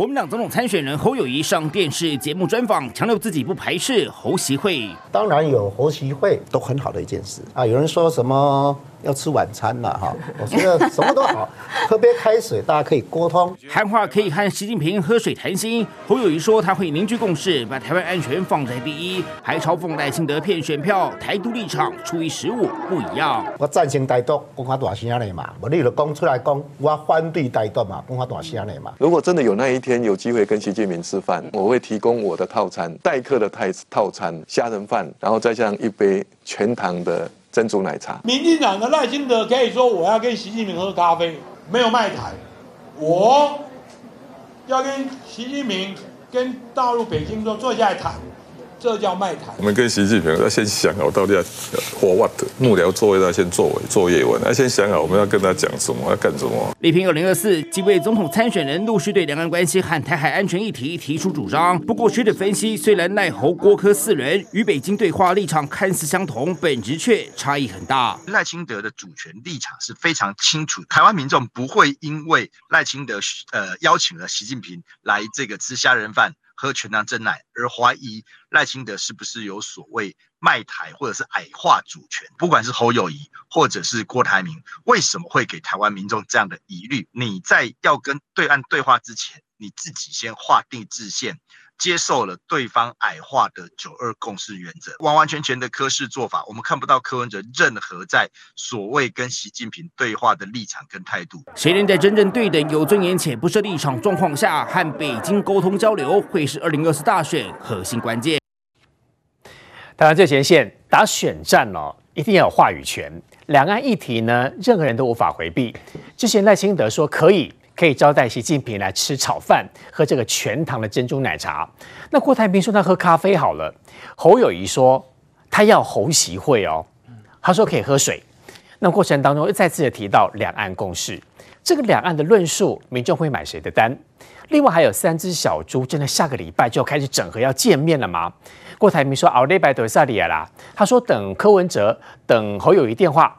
国民党总统参选人侯友谊上电视节目专访，强调自己不排斥侯席会。当然有侯席会都很好的一件事啊。有人说什么？要吃晚餐了哈，我觉得什么都好，喝杯开水，大家可以沟通。喊话可以和习近平喝水谈心。侯友谊说他会凝聚共识，把台湾安全放在第一，还嘲讽赖清德骗选票，台独立场除以十五不一样。我赞成台独，讲话大声的嘛，我你就讲出来讲，我反对台独嘛，讲话大声的嘛。如果真的有那一天天有机会跟习近平吃饭，我会提供我的套餐，待客的套套餐，虾仁饭，然后再加上一杯全糖的。珍珠奶茶。民进党的赖清德可以说我要跟习近平喝咖啡，没有卖台。我要跟习近平、跟大陆北京说坐下来谈。这叫卖台。我们跟习近平要先想好，到底要 for what 幕僚座位要先作为作业完，要先想好我们要跟他讲什么，要干什么。李平二零二四，几位总统参选人陆续对两岸关系和台海安全议题提出主张。不过学者分析，虽然赖侯郭科四人与北京对话立场看似相同，本质却差异很大。赖清德的主权立场是非常清楚，台湾民众不会因为赖清德呃邀请了习近平来这个吃虾仁饭。喝全糖真奶而怀疑赖清德是不是有所谓卖台或者是矮化主权？不管是侯友谊或者是郭台铭，为什么会给台湾民众这样的疑虑？你在要跟对岸对话之前，你自己先划定制限。接受了对方矮化的九二共识原则，完完全全的柯式做法，我们看不到柯文哲任何在所谓跟习近平对话的立场跟态度。谁能在真正对等、有尊严且不设立场状况下和北京沟通交流，会是二零二四大选核心关键。当然，最前线打选战哦，一定要有话语权。两岸议题呢，任何人都无法回避。之前赖清德说可以。可以招待习近平来吃炒饭，喝这个全糖的珍珠奶茶。那郭台铭说他喝咖啡好了。侯友宜说他要侯席会哦，他说可以喝水。那过程当中又再次的提到两岸共识，这个两岸的论述，民众会买谁的单？另外还有三只小猪，真的下个礼拜就要开始整合要见面了吗？郭台铭说奥利拜德萨里亚啦，他说等柯文哲，等侯友宜电话。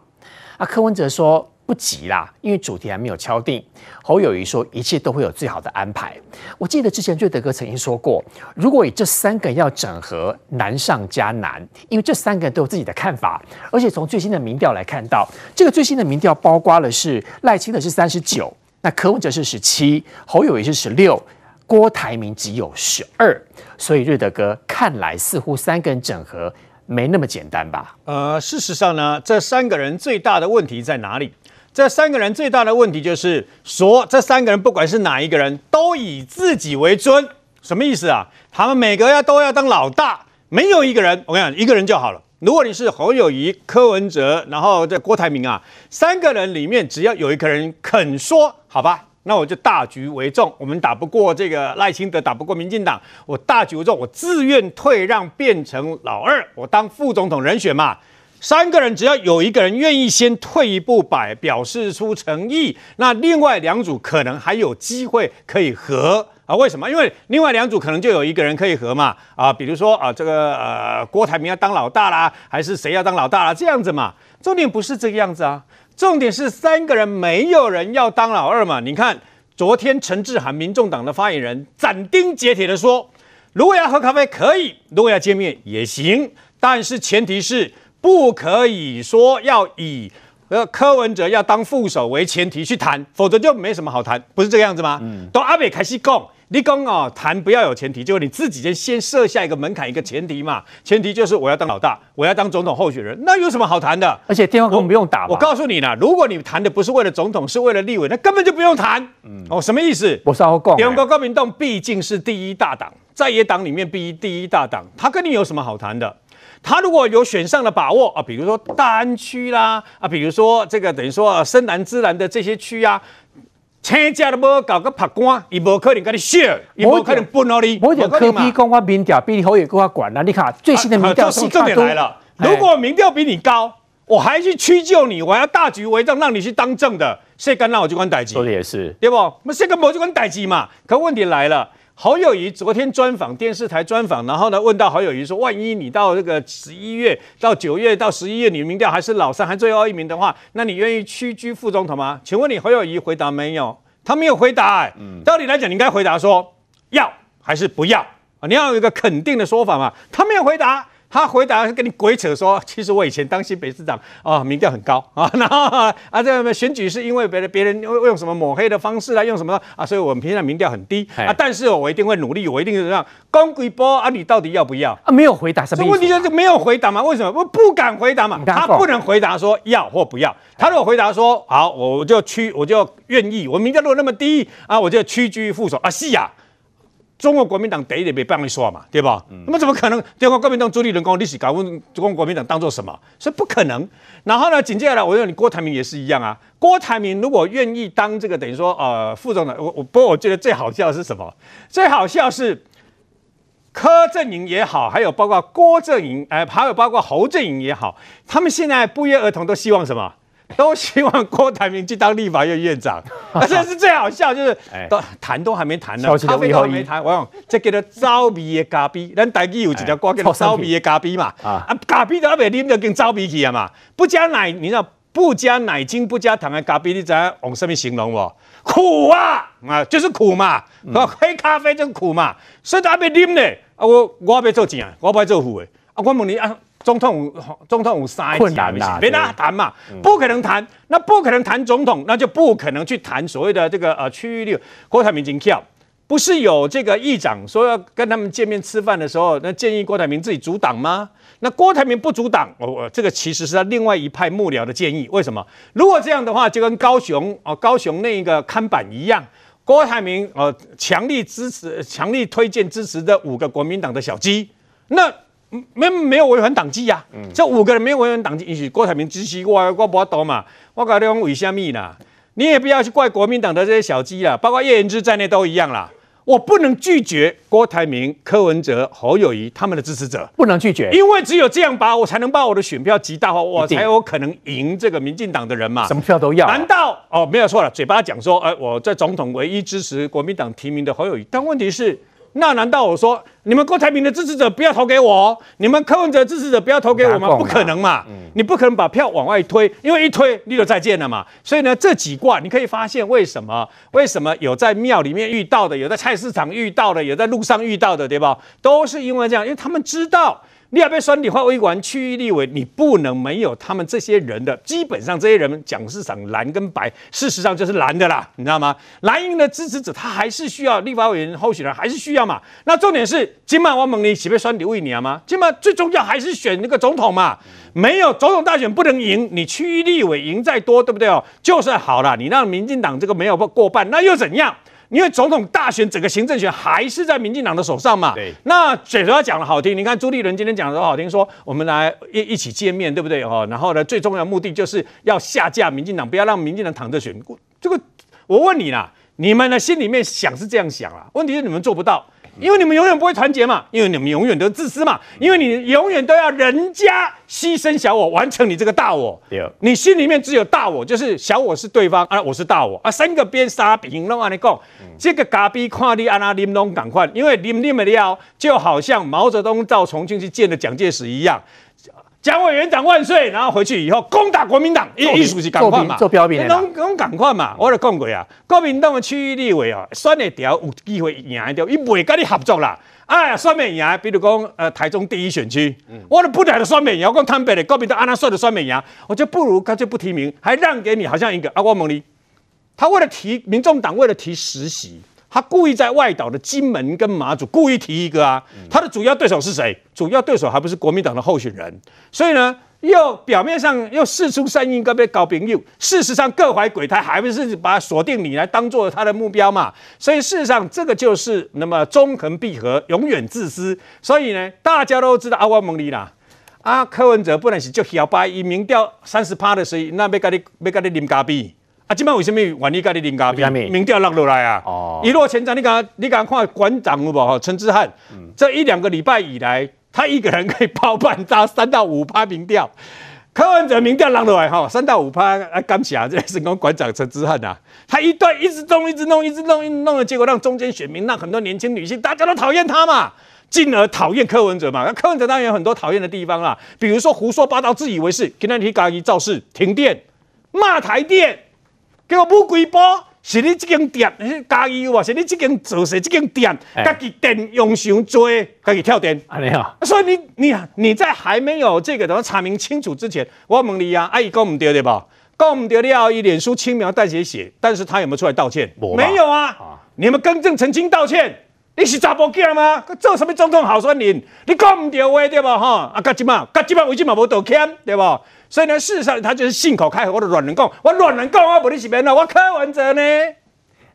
啊，柯文哲说。不急啦，因为主题还没有敲定。侯友宜说一切都会有最好的安排。我记得之前瑞德哥曾经说过，如果以这三个人要整合，难上加难，因为这三个人都有自己的看法。而且从最新的民调来看到，这个最新的民调包括了是赖清德是三十九，那柯文哲是十七，侯友宜是十六，郭台铭只有十二。所以瑞德哥看来似乎三个人整合没那么简单吧？呃，事实上呢，这三个人最大的问题在哪里？这三个人最大的问题就是说，这三个人不管是哪一个人都以自己为尊，什么意思啊？他们每个要都要当老大，没有一个人，我跟你讲，一个人就好了。如果你是侯友宜、柯文哲，然后这郭台铭啊，三个人里面只要有一个人肯说，好吧，那我就大局为重。我们打不过这个赖清德，打不过民进党，我大局为重，我自愿退让，变成老二，我当副总统人选嘛。三个人只要有一个人愿意先退一步摆，表示出诚意，那另外两组可能还有机会可以合啊？为什么？因为另外两组可能就有一个人可以合嘛啊，比如说啊，这个呃郭台铭要当老大啦，还是谁要当老大啦？这样子嘛。重点不是这个样子啊，重点是三个人没有人要当老二嘛。你看昨天陈志涵民众党的发言人斩钉截铁的说，如果要喝咖啡可以，如果要见面也行，但是前提是。不可以说要以呃柯文哲要当副手为前提去谈，否则就没什么好谈，不是这个样子吗？嗯，都阿北开始讲，你讲哦，谈不要有前提，就是你自己先先设下一个门槛，一个前提嘛。前提就是我要当老大，我要当总统候选人，那有什么好谈的？而且电话根本不用打我。我告诉你啦，如果你谈的不是为了总统，是为了立委，那根本就不用谈。嗯，哦，什么意思？我稍后讲。中国国民党毕竟是第一大党，在野党里面第一第一大党，他跟你有什么好谈的？他如果有选上的把握啊，比如说大安区啦啊，比如说这个等于说深蓝、知蓝的这些区啊，亲家都无搞个拍官，伊无可能跟你 share，伊无可能分到你。我讲柯 P 公我民调比你好也够我管了，你看最新的民调是重点来了。如果民调比你高，我还去屈就你，我要大局为重，让你去当政的，谁敢让我去管代志？说的也是，对不？那谁敢我去管代志嘛？可问题来了。侯友谊昨天专访电视台专访，然后呢问到侯友谊说：“万一你到这个十一月到九月到十一月，你民调还是老三，还最后一名的话，那你愿意屈居副总统吗？”请问你侯友谊回答没有？他没有回答、欸。嗯，道理来讲，你应该回答说要还是不要啊？你要有一个肯定的说法嘛。他没有回答。他回答跟你鬼扯说，其实我以前当新北市长啊，民调很高啊，然后啊，这个选举是因为别的别人用用什么抹黑的方式啊用什么啊，所以我们平常民调很低啊，但是我一定会努力，我一定是这样。公鬼波啊，你到底要不要啊？没有回答什么意思？这问题就是没有回答嘛？为什么？我不敢回答嘛？他不能回答说要或不要。他如果回答说好，我就屈，我就愿意。我民调如果那么低啊，我就屈居副手啊，是呀。中国国民党第一点没办法说嘛，对吧？嗯、那么怎么可能？中国国民党朱立伦讲历史搞问中国国民党当做什么？所以不可能。然后呢，紧接下来我认为你郭台铭也是一样啊。郭台铭如果愿意当这个等于说呃副总统，我我不过我觉得最好笑的是什么？最好笑是柯阵营也好，还有包括郭阵营，哎、呃，还有包括侯阵营也好，他们现在不约而同都希望什么？都希望郭台铭去当立法院院长，这是最好笑，就是都谈都还没谈呢，咖啡都还没谈，我讲这叫做招鼻的咖啡，咱台语有一条歌叫做招鼻的咖啡嘛，啊，咖啡都还没啉就跟招鼻去啊嘛，不加奶，你知道不加奶精不加糖的咖啡，你知道用什么形容不？苦啊，啊，就是苦嘛，黑咖啡就是苦嘛，所以都还没啉呢，啊，我我要做正，我不要做副的，啊，我问你啊。总统，总统有三个阶段，没得谈嘛，不可能谈，那不可能谈总统，那就不可能去谈所谓的这个呃区域立委。郭台铭真巧，不是有这个议长说要跟他们见面吃饭的时候，那建议郭台铭自己阻挡吗？那郭台铭不阻挡，我、哦、我这个其实是他另外一派幕僚的建议。为什么？如果这样的话，就跟高雄哦高雄那一个看板一样，郭台铭呃强力支持、强力推荐支持的五个国民党的小鸡，那。没没有违反党纪呀？嗯、这五个人没有违反党纪，是郭台铭支持我，我不懂嘛。我跟你讲为什么呢？你也不要去怪国民党的这些小鸡了，包括叶元之在内都一样啦。我不能拒绝郭台铭、柯文哲、侯友谊他们的支持者，不能拒绝，因为只有这样把我才能把我的选票极大化，我才有可能赢这个民进党的人嘛。什么票都要、啊？难道哦没有错了？嘴巴讲说，哎，我在总统唯一支持国民党提名的侯友谊，但问题是。那难道我说你们郭台铭的支持者不要投给我，你们柯文哲支持者不要投给我吗？不可能嘛，你不可能把票往外推，因为一推你就再见了嘛。所以呢，这几卦你可以发现为什么？为什么有在庙里面遇到的，有在菜市场遇到的，有在路上遇到的，对吧？都是因为这样，因为他们知道。你要被选立法委员区域立委，你不能没有他们这些人的。基本上这些人讲是讲蓝跟白，事实上就是蓝的啦，你知道吗？蓝营的支持者他还是需要立法委员候选人，还是需要嘛。那重点是，今晚我问你，是被选立委你吗？今晚最重要还是选那个总统嘛。没有总统大选不能赢，你区域立委赢再多，对不对哦？就算好了，你让民进党这个没有过半，那又怎样？因为总统大选整个行政权还是在民进党的手上嘛。对。那嘴说讲的好听，你看朱立伦今天讲的都好听，说我们来一一起见面，对不对？哦，然后呢，最重要的目的就是要下架民进党，不要让民进党躺着选。这个我问你啦，你们呢心里面想是这样想啦？问题是你们做不到。因为你们永远不会团结嘛，因为你们永远都自私嘛，因为你永远都要人家牺牲小我完成你这个大我。对，你心里面只有大我，就是小我是对方啊，我是大我啊，三个边沙平弄安尼讲，这个咖逼看你安那啉拢赶快，因为啉啉的料就好像毛泽东到重庆去见了蒋介石一样。蒋委员长万岁！然后回去以后攻打国民党，意意思是赶快嘛，做标兵，拢拢赶快嘛。我就讲过啊，国民党的区域立委啊，选得掉有机会赢掉，伊不会跟你合作啦。哎呀，选没赢，比如讲呃台中第一选区，嗯、我都不来的选没赢，我讲坦白的，国民党安那算的选没赢，我就不如干脆不提名，还让给你，好像一个阿光蒙尼，他为了提民众党为了提实习。他故意在外岛的金门跟马祖故意提一个啊，他的主要对手是谁？主要对手还不是国民党的候选人，所以呢，又表面上又释出善意，跟别搞朋友，事实上各怀鬼胎，还不是把锁定你来当做他的目标嘛？所以事实上，这个就是那么中横闭合，永远自私。所以呢，大家都知道阿万蒙里啦，啊，柯文哲不能是就小白，以民调三十趴的时候，那要跟你要跟你啉咖啡。啊，今摆为什么愿意跟你啉咖啡？民调落落来啊！哦，一落千丈，你敢你敢看馆长有无？哈，陈之汉，嗯、这一两个礼拜以来，他一个人可以包办到三到五趴民调。柯文哲民调落落来哈，三到五趴啊，感谢啊，这是讲馆长陈之汉啊，他一段一直弄，一直弄，一直弄，一直弄的结果让中间选民，让很多年轻女性，大家都讨厌他嘛，进而讨厌柯文哲嘛。那柯文哲当然有很多讨厌的地方啦，比如说胡说八道、自以为是，跟他提咖一造势、停电、骂台电。给我不归波，是你即间店加油啊，是你即间做事即间店，家己电用上多，家己跳电。啊，你好。所以你你你在还没有这个怎么查明清楚之前，我问你啊，阿姨讲唔对对吧？讲唔对了，以脸书轻描淡写写，但是他有没有出来道歉？没有啊。啊你们更正澄清道歉。你是查甫囝吗？做什么总统候选人？你讲唔对话对吧？哈，啊，噶吉嘛，噶吉嘛，为什嘛无道歉对吧？所以呢，事实上他就是信口开河，我的软人讲，我软人讲，我不你是边啊？我柯文哲呢？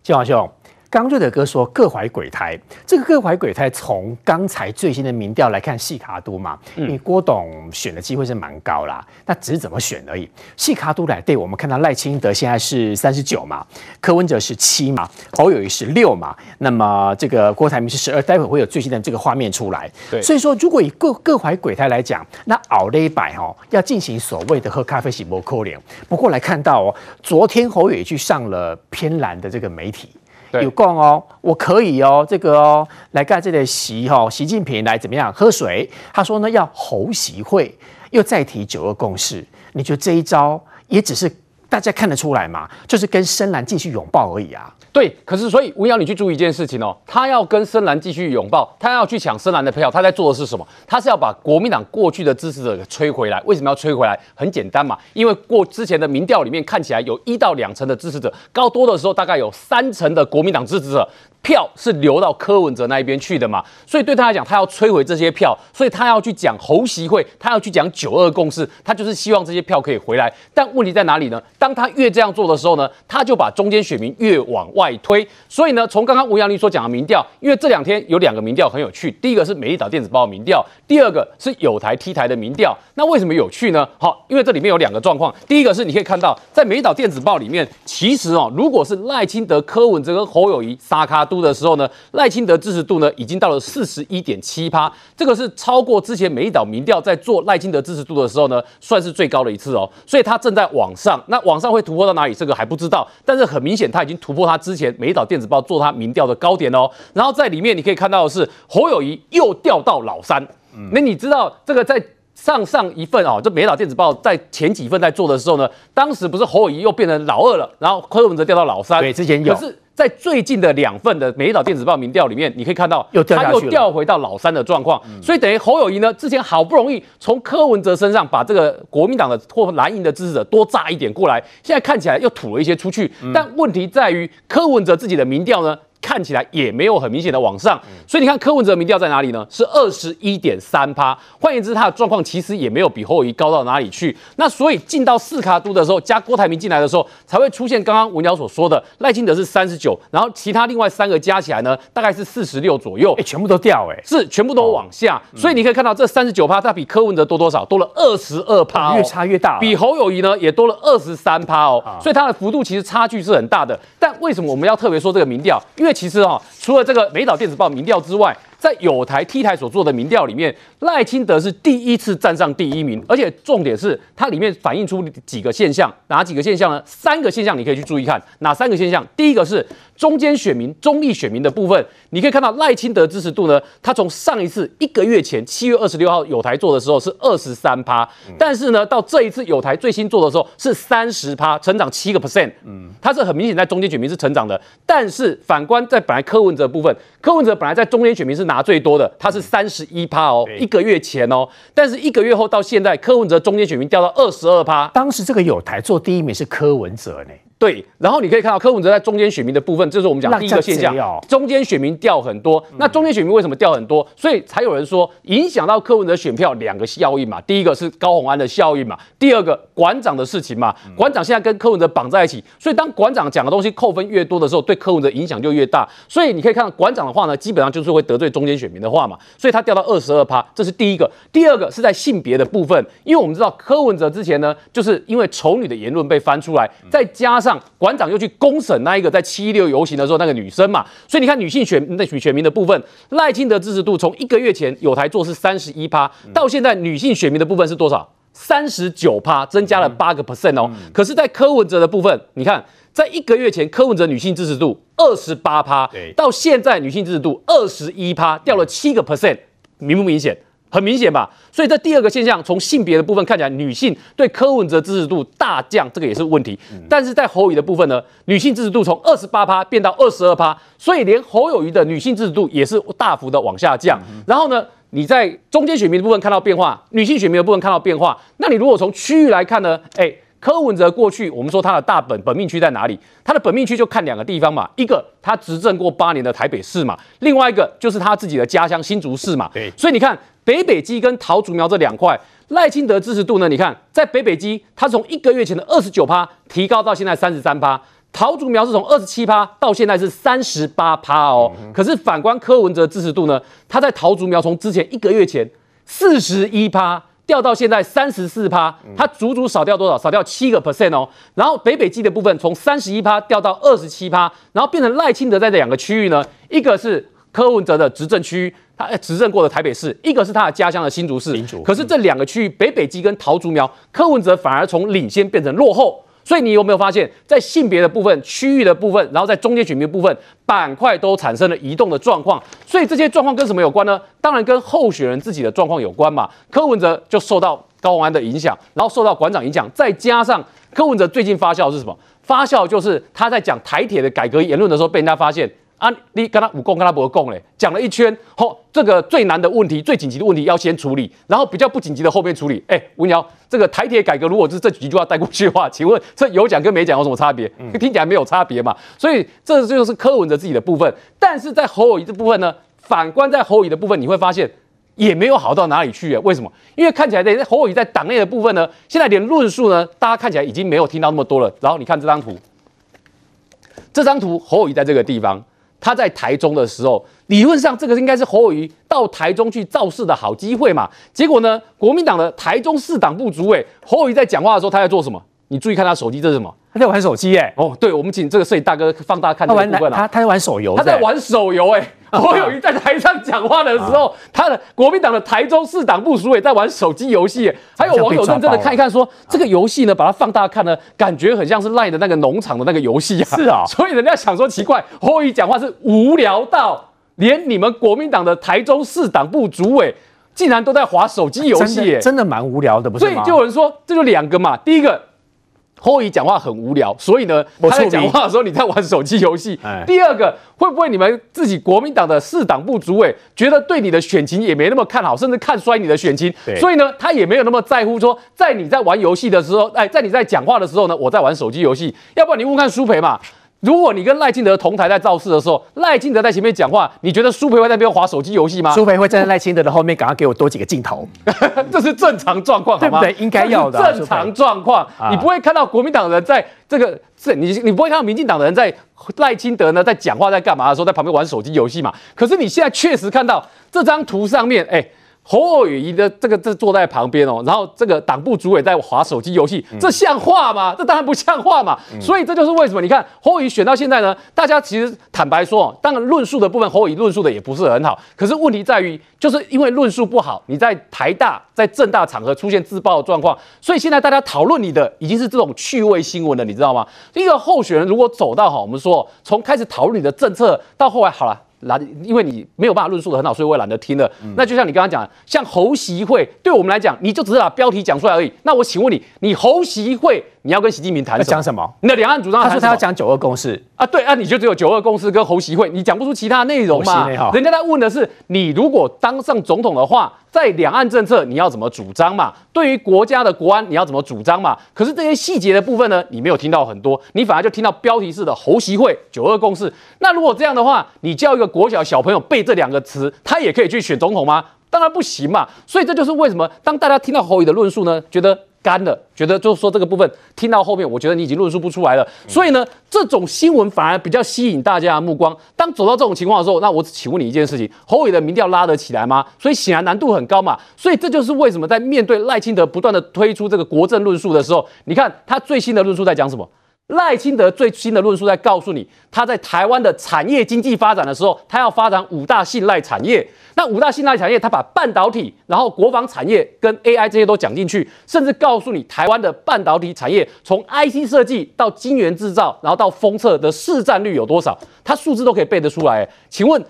金华兄。刚瑞德哥说各怀鬼胎，这个各怀鬼胎从刚才最新的民调来看，细卡都嘛，因为郭董选的机会是蛮高啦，那只是怎么选而已。细卡都来对，我们看到赖清德现在是三十九嘛，柯文哲是七嘛，侯友谊是六嘛，那么这个郭台铭是十二，待会会有最新的这个画面出来。对，所以说如果以各各怀鬼胎来讲，那熬了一百哦，要进行所谓的喝咖啡洗摩扣脸。不过来看到哦，昨天侯友宜去上了偏蓝的这个媒体。有共哦，我可以哦，这个哦，来干这个席哈，习近平来怎么样喝水？他说呢，要侯习会，又再提九二共识。你觉得这一招也只是大家看得出来嘛？就是跟深蓝继续拥抱而已啊。对，可是所以吴瑶，你去注意一件事情哦，他要跟深蓝继续拥抱，他要去抢深蓝的票，他在做的是什么？他是要把国民党过去的支持者给吹回来。为什么要吹回来？很简单嘛，因为过之前的民调里面看起来有一到两成的支持者，高多的时候大概有三成的国民党支持者。票是流到柯文哲那一边去的嘛，所以对他来讲，他要摧毁这些票，所以他要去讲侯席会，他要去讲九二共识，他就是希望这些票可以回来。但问题在哪里呢？当他越这样做的时候呢，他就把中间选民越往外推。所以呢，从刚刚吴阳立所讲的民调，因为这两天有两个民调很有趣，第一个是美丽岛电子报民调，第二个是有台 T 台的民调。那为什么有趣呢？好，因为这里面有两个状况，第一个是你可以看到，在美丽岛电子报里面，其实哦，如果是赖清德、柯文哲跟侯友谊沙卡都的时候呢，赖清德支持度呢已经到了四十一点七趴，这个是超过之前美丽岛民调在做赖清德支持度的时候呢，算是最高的一次哦。所以他正在往上，那往上会突破到哪里？这个还不知道。但是很明显，他已经突破他之前美丽岛电子报做他民调的高点哦。然后在里面你可以看到的是侯友谊又掉到老三。嗯，那你知道这个在上上一份哦，这美丽岛电子报在前几份在做的时候呢，当时不是侯友谊又变成老二了，然后柯文哲掉到老三。对，之前有。可是在最近的两份的《美丽岛电子报》民调里面，你可以看到，他又掉回到老三的状况，所以等于侯友谊呢，之前好不容易从柯文哲身上把这个国民党的或蓝营的支持者多炸一点过来，现在看起来又吐了一些出去，但问题在于柯文哲自己的民调呢？看起来也没有很明显的往上，所以你看柯文哲民调在哪里呢？是二十一点三趴。换言之，他的状况其实也没有比侯友宜高到哪里去。那所以进到四卡都的时候，加郭台铭进来的时候，才会出现刚刚文鸟所说的赖清德是三十九，然后其他另外三个加起来呢，大概是四十六左右。哎，全部都掉哎，是全部都往下。所以你可以看到这三十九趴，它比柯文哲多多少？多了二十二趴，越差越大。比侯友谊呢也多了二十三趴哦。所以它的幅度其实差距是很大的。但为什么我们要特别说这个民调？因为其实哈，除了这个美岛电子报民调之外，在友台 T 台所做的民调里面，赖清德是第一次站上第一名，而且重点是它里面反映出几个现象，哪几个现象呢？三个现象你可以去注意看，哪三个现象？第一个是中间选民、中立选民的部分，你可以看到赖清德支持度呢，他从上一次一个月前七月二十六号友台做的时候是二十三趴，但是呢，到这一次友台最新做的时候是三十趴，成长七个 percent，嗯，它是很明显在中间选民是成长的，但是反观在本来柯文哲部分，柯文哲本来在中间选民是拿最多的，他是三十一趴哦，一个月前哦，但是一个月后到现在，柯文哲中间选民掉到二十二趴。当时这个有台做第一名是柯文哲呢。对，然后你可以看到柯文哲在中间选民的部分，这是我们讲的第一个现象，中间选民掉很多。那中间选民为什么掉很多？所以才有人说影响到柯文哲选票两个效应嘛。第一个是高虹安的效应嘛，第二个馆长的事情嘛。馆长现在跟柯文哲绑在一起，所以当馆长讲的东西扣分越多的时候，对柯文哲影响就越大。所以你可以看到馆长的话呢，基本上就是会得罪中间选民的话嘛。所以他掉到二十二趴，这是第一个。第二个是在性别的部分，因为我们知道柯文哲之前呢，就是因为丑女的言论被翻出来，再加上馆长又去。公审那一个在七一六游行的时候那个女生嘛，所以你看女性选那选选民的部分，赖清德支持度从一个月前有台做是三十一趴，到现在女性选民的部分是多少？三十九趴，增加了八个 percent 哦。可是，在柯文哲的部分，你看，在一个月前柯文哲女性支持度二十八趴，到现在女性支持度二十一趴，掉了七个 percent，明不明显？很明显吧？所以这第二个现象，从性别的部分看起来，女性对柯文哲支持度大降，这个也是问题。但是在侯友宜的部分呢，女性支持度从二十八趴变到二十二趴，所以连侯友谊的女性支持度也是大幅的往下降。然后呢，你在中间选民的部分看到变化，女性选民的部分看到变化，那你如果从区域来看呢？哎。柯文哲过去，我们说他的大本本命区在哪里？他的本命区就看两个地方嘛，一个他执政过八年的台北市嘛，另外一个就是他自己的家乡新竹市嘛。对，所以你看北北基跟桃竹苗这两块，赖清德支持度呢？你看在北北基，他从一个月前的二十九趴提高到现在三十三趴，桃竹苗是从二十七趴到现在是三十八趴哦。嗯、可是反观柯文哲支持度呢？他在桃竹苗从之前一个月前四十一趴。掉到现在三十四趴，它足足少掉多少？少掉七个 percent 哦。然后北北基的部分从三十一趴掉到二十七趴，然后变成赖清德在这两个区域呢，一个是柯文哲的执政区，他执政过的台北市，一个是他的家乡的新竹市。可是这两个区域北北基跟桃竹苗，柯文哲反而从领先变成落后。所以你有没有发现，在性别的部分、区域的部分，然后在中间选民部分，板块都产生了移动的状况？所以这些状况跟什么有关呢？当然跟候选人自己的状况有关嘛。柯文哲就受到高宏安的影响，然后受到馆长影响，再加上柯文哲最近发酵是什么？发酵就是他在讲台铁的改革言论的时候，被人家发现。啊，你跟他武功跟他不共嘞，讲了一圈，吼、哦，这个最难的问题、最紧急的问题要先处理，然后比较不紧急的后面处理。哎，文尧，这个台铁改革如果是这几句话带过去的话，请问这有讲跟没讲有什么差别？嗯、听起来没有差别嘛。所以这就是柯文哲自己的部分。但是在侯友宜这部分呢，反观在侯友宜的部分，你会发现也没有好到哪里去啊。为什么？因为看起来在侯友宜在党内的部分呢，现在连论述呢，大家看起来已经没有听到那么多了。然后你看这张图，这张图侯友宜在这个地方。他在台中的时候，理论上这个应该是侯友宜到台中去造势的好机会嘛。结果呢，国民党的台中市党部主委侯友宜在讲话的时候，他在做什么？你注意看他手机，这是什么？他在玩手机耶。哦，对，我们请这个摄影大哥放大看这个部分啊。他他在玩手游，他在玩手游哎。侯友谊在台上讲话的时候，他的国民党的台中市党部主委在玩手机游戏，还有网友认真的看一看，说这个游戏呢，把它放大看呢，感觉很像是赖的那个农场的那个游戏啊。是啊，所以人家想说奇怪，侯友谊讲话是无聊到连你们国民党的台中市党部主委竟然都在划手机游戏，真的蛮无聊的，不是吗？所以就有人说，这就两个嘛，第一个。侯友宜讲话很无聊，所以呢，他在讲话的时候你在玩手机游戏。第二个，会不会你们自己国民党的市党部主委觉得对你的选情也没那么看好，甚至看衰你的选情？所以呢，他也没有那么在乎说，在你在玩游戏的时候，哎，在你在讲话的时候呢，我在玩手机游戏。要不然你问看舒培嘛。如果你跟赖清德同台在造势的时候，赖清德在前面讲话，你觉得舒培会在那边划手机游戏吗？舒培会站在赖清德的后面，赶快给我多几个镜头，这是正常状况，好吗？对，应该要的正常状况。你不会看到国民党人在这个，是你你不会看到民进党的人在赖清德呢在讲话在干嘛的时候，在旁边玩手机游戏嘛？可是你现在确实看到这张图上面，哎。侯友宜的这个这坐在旁边哦，然后这个党部主委在划手机游戏，这像话吗？这当然不像话嘛。所以这就是为什么你看侯友宜选到现在呢，大家其实坦白说，当然论述的部分侯友宜论述的也不是很好，可是问题在于，就是因为论述不好，你在台大在政大场合出现自爆的状况，所以现在大家讨论你的已经是这种趣味新闻了，你知道吗？一个候选人如果走到好，我们说从开始讨论你的政策到后来好了。懒，因为你没有办法论述的很好，所以我也懒得听了。嗯、那就像你刚刚讲，像侯习会，对我们来讲，你就只是把标题讲出来而已。那我请问你，你侯习会，你要跟习近平谈？讲什么？你的两岸主张？他说他要讲九二共识啊，对啊，你就只有九二共识跟侯席会，你讲不出其他内容嘛？人家在问的是，你如果当上总统的话。在两岸政策你要怎么主张嘛？对于国家的国安你要怎么主张嘛？可是这些细节的部分呢，你没有听到很多，你反而就听到标题式的侯席会九二共识。那如果这样的话，你叫一个国小小朋友背这两个词，他也可以去选总统吗？当然不行嘛。所以这就是为什么当大家听到侯友的论述呢，觉得。干了，觉得就是说这个部分听到后面，我觉得你已经论述不出来了。所以呢，这种新闻反而比较吸引大家的目光。当走到这种情况的时候，那我请问你一件事情：侯伟的民调拉得起来吗？所以显然难度很高嘛。所以这就是为什么在面对赖清德不断的推出这个国政论述的时候，你看他最新的论述在讲什么？赖清德最新的论述在告诉你，他在台湾的产业经济发展的时候，他要发展五大信赖产业。那五大信赖产业，他把半导体、然后国防产业跟 AI 这些都讲进去，甚至告诉你台湾的半导体产业从 IC 设计到晶圆制造，然后到封测的市占率有多少，他数字都可以背得出来。请问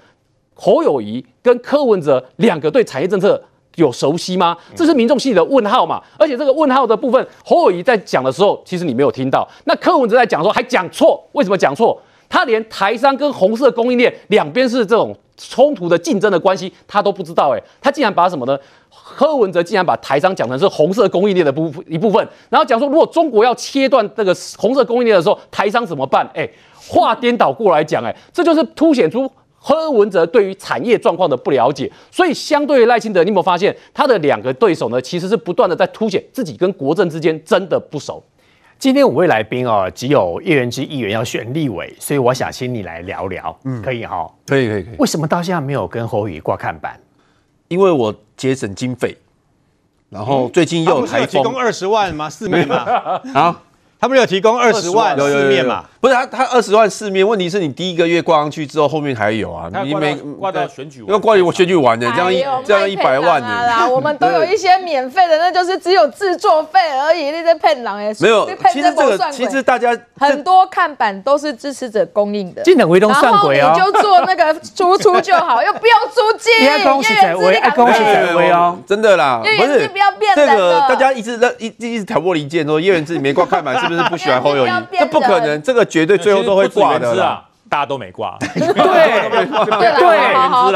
侯友宜跟柯文哲两个对产业政策有熟悉吗？这是民众心里的问号嘛。而且这个问号的部分，侯友谊在讲的时候，其实你没有听到。那柯文哲在讲的时候还讲错，为什么讲错？他连台商跟红色供应链两边是这种冲突的竞争的关系，他都不知道。诶，他竟然把什么呢？柯文哲竟然把台商讲成是红色供应链的部一部分，然后讲说，如果中国要切断这个红色供应链的时候，台商怎么办？诶，话颠倒过来讲，诶，这就是凸显出柯文哲对于产业状况的不了解。所以，相对于赖清德，你有没有发现他的两个对手呢？其实是不断的在凸显自己跟国政之间真的不熟。今天五位来宾哦，只有叶元之议员要选立委，所以我想请你来聊聊，嗯，可以哈、哦，可以可以可以。为什么到现在没有跟侯友宜挂看板？因为我节省经费，然后最近又有台风，提供二十万吗？四面吗？啊。他们有提供二十万四面嘛？不是他，他二十万四面。问题是你第一个月挂上去之后，后面还有啊。你没挂到选举，要挂我选举完的，这样一这样一百万的啦。我们都有一些免费的，那就是只有制作费而已。那些骗人也没有。其实这个其实大家很多看板都是支持者供应的，进等回东算鬼啊。你就做那个输出就好，又不用租金。别恭喜在位，恭喜在位哦。真的啦，不是不要变这个，大家一直在一一直挑拨离间，说叶元志没挂看板，是不是不喜欢侯友谊？这不可能，这个绝对最后都会挂的啦。大家都没挂，对 对对，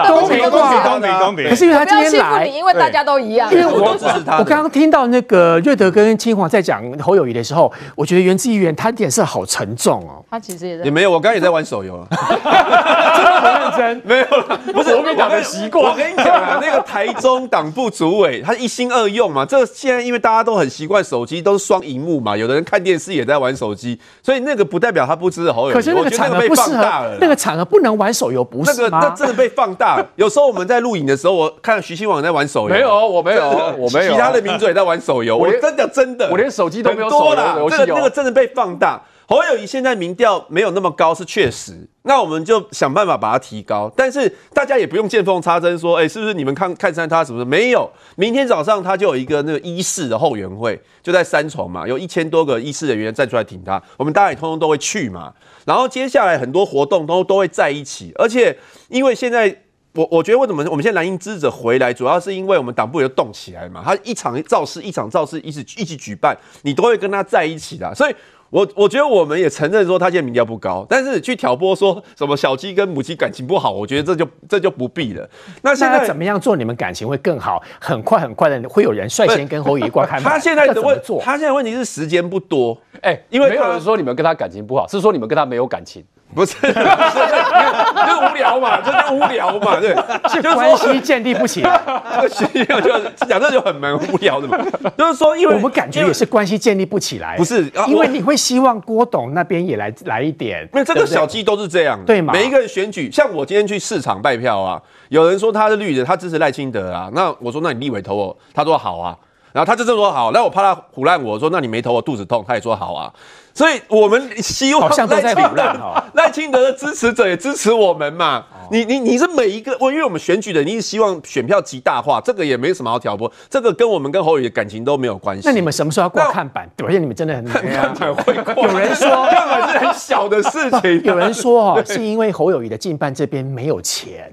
都没挂，都没都没。可是因为他今天来，因为大家都一样。因为我我刚刚听到那个瑞德跟清华在讲侯友谊的时候，我觉得元之议员他脸色好沉重哦。他其实也在也没有，我刚刚也在玩手游。真的很认真，没有了，不是国民党的习惯。我跟你讲啊，那个台中党部主委他一心二用嘛，这个现在因为大家都很习惯手机都是双萤幕嘛，有的人看电视也在玩手机，所以那个不代表他不支持侯友谊。可是那个场合不适合。那个场合不能玩手游，不是吗？那个那真的被放大了。有时候我们在录影的时候，我看徐新网在玩手游。没有，我没有，我没有。其他的名嘴也在玩手游。我真的真的，我连手机都没有。多了，这个那个真的被放大。侯友宜现在民调没有那么高是确实，那我们就想办法把它提高。但是大家也不用见缝插针说，哎，是不是你们看看上他什么的？没有，明天早上他就有一个那个医事的后援会，就在三重嘛，有一千多个医事人员站出来挺他，我们大家也通通都会去嘛。然后接下来很多活动都都会在一起，而且因为现在我我觉得为什么我们现在蓝营支持者回来，主要是因为我们党部也动起来嘛，他一场造势一场造势一起一起举办，你都会跟他在一起的，所以。我我觉得我们也承认说他现在民调不高，但是去挑拨说什么小鸡跟母鸡感情不好，我觉得这就这就不必了。那现在怎么样做你们感情会更好？很快很快的会有人率先跟侯友谊挂看板。他现在的问，他现在问题是时间不多。哎、欸，因为没有人说你们跟他感情不好，是说你们跟他没有感情。不是，就是无聊嘛，就是无聊嘛，对，是关系建立不起来，这个需要就讲这就很蛮无聊的嘛。就是说，因为我们感觉也是关系建立不起来，不是，因为你会希望郭董那边也来来一点。因为这个小鸡都是这样，对嘛？每一个人选举，像我今天去市场拜票啊，有人说他是绿的，他支持赖清德啊，那我说那你立委投我，他说好啊，然后他就这么说好，那我怕他唬烂我说那你没投我肚子痛，他也说好啊。所以我们希望赖清德赖清德的支持者也支持我们嘛。你你你是每一个，我因为我们选举的，你是希望选票极大化，这个也没什么好挑拨，这个跟我们跟侯友宜的感情都没有关系。那你们什么时候要挂看板？对，而且你们真的很 看板会挂。有人说 看板是很小的事情。有人说哦，是因为侯友宜的竞办这边没有钱。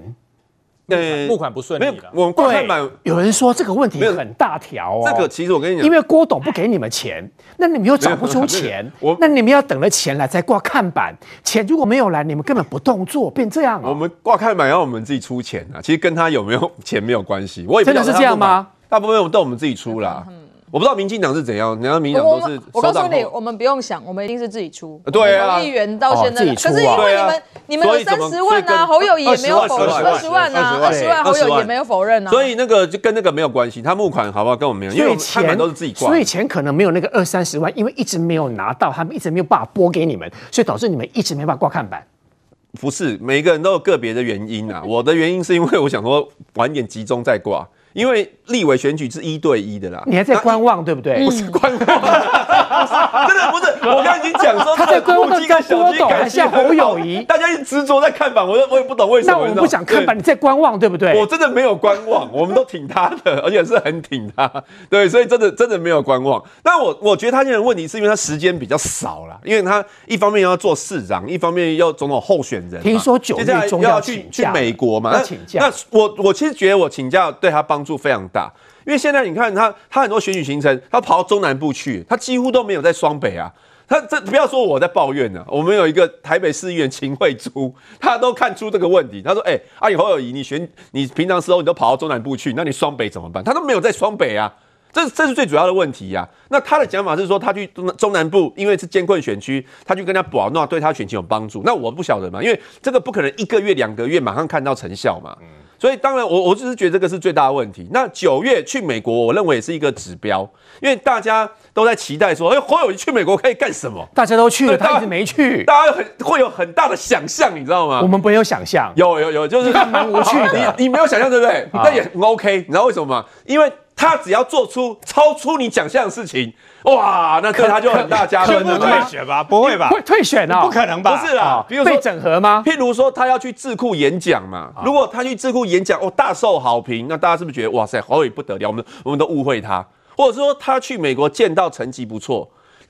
对，募款不顺利了。我们挂看板，有人说这个问题很大条哦。这个其实我跟你讲，因为郭董不给你们钱，那你们又找不出钱，那你们要等了钱来再挂看板。钱如果没有来，你们根本不动作，变这样。我们挂看板要我们自己出钱啊，其实跟他有没有钱没有关系。我也真的是这样吗？大部分都我们自己出啦。我不知道民进党是怎样，你要民进党都是。我告诉你，我们不用想，我们一定是自己出。对啊，议员到现在，可是因为你们你们有三十万啊，侯友也没有否认二十万啊，二十万侯友也没有否认啊。所以那个就跟那个没有关系，他募款好不好跟我们没有，因为钱都是自己挂。所以钱可能没有那个二三十万，因为一直没有拿到，他们一直没有办法拨给你们，所以导致你们一直没办法挂看板。不是，每个人都有个别的原因啊。我的原因是因为我想说晚点集中再挂。因为立委选举是一对一的啦，你还在观望对不对？不是观望，真的不是，我刚刚已经讲说，他在观望叫郭董还是侯友谊？大家一直执着在看板，我我也不懂为什么。那我们不想看板，你在观望，对不对？我真的没有观望，我们都挺他的，而且是很挺他。对，所以真的真的没有观望。但我我觉得他现在的问题是因为他时间比较少了，因为他一方面要做市长，一方面要总统候选人。听说九月中要去去美国嘛？那请假。那我我其实觉得我请假对他帮助非常大。因为现在你看他，他很多选举行程，他跑到中南部去，他几乎都没有在双北啊。他这不要说我在抱怨呢、啊，我们有一个台北市议员秦慧珠，他都看出这个问题。他说：“哎、阿、啊、侯友宜，你选你平常时候你都跑到中南部去，那你双北怎么办？他都没有在双北啊，这这是最主要的问题呀、啊。那他的讲法是说，他去中中南部，因为是艰困选区，他去跟他保，那对他选情有帮助。那我不晓得嘛，因为这个不可能一个月两个月马上看到成效嘛。”所以当然我，我我只是觉得这个是最大的问题。那九月去美国，我认为也是一个指标，因为大家都在期待说，哎，侯友宜去美国可以干什么？大家都去了，他一直没去，大家很会有很大的想象，你知道吗？我们没有想象，有有有，就是他蛮无趣的。你你没有想象，对不对？那也很 OK。你知道为什么吗？因为他只要做出超出你想象的事情。哇，那对他就很大加分。可能退选吧？不会吧？会退选啊？不可能吧？不是啦，比如说被整合吗？譬如说他要去智库演讲嘛，如果他去智库演讲，哦，大受好评，那大家是不是觉得哇塞，华为不得了？我们我们都误会他，或者说他去美国见到成绩不错，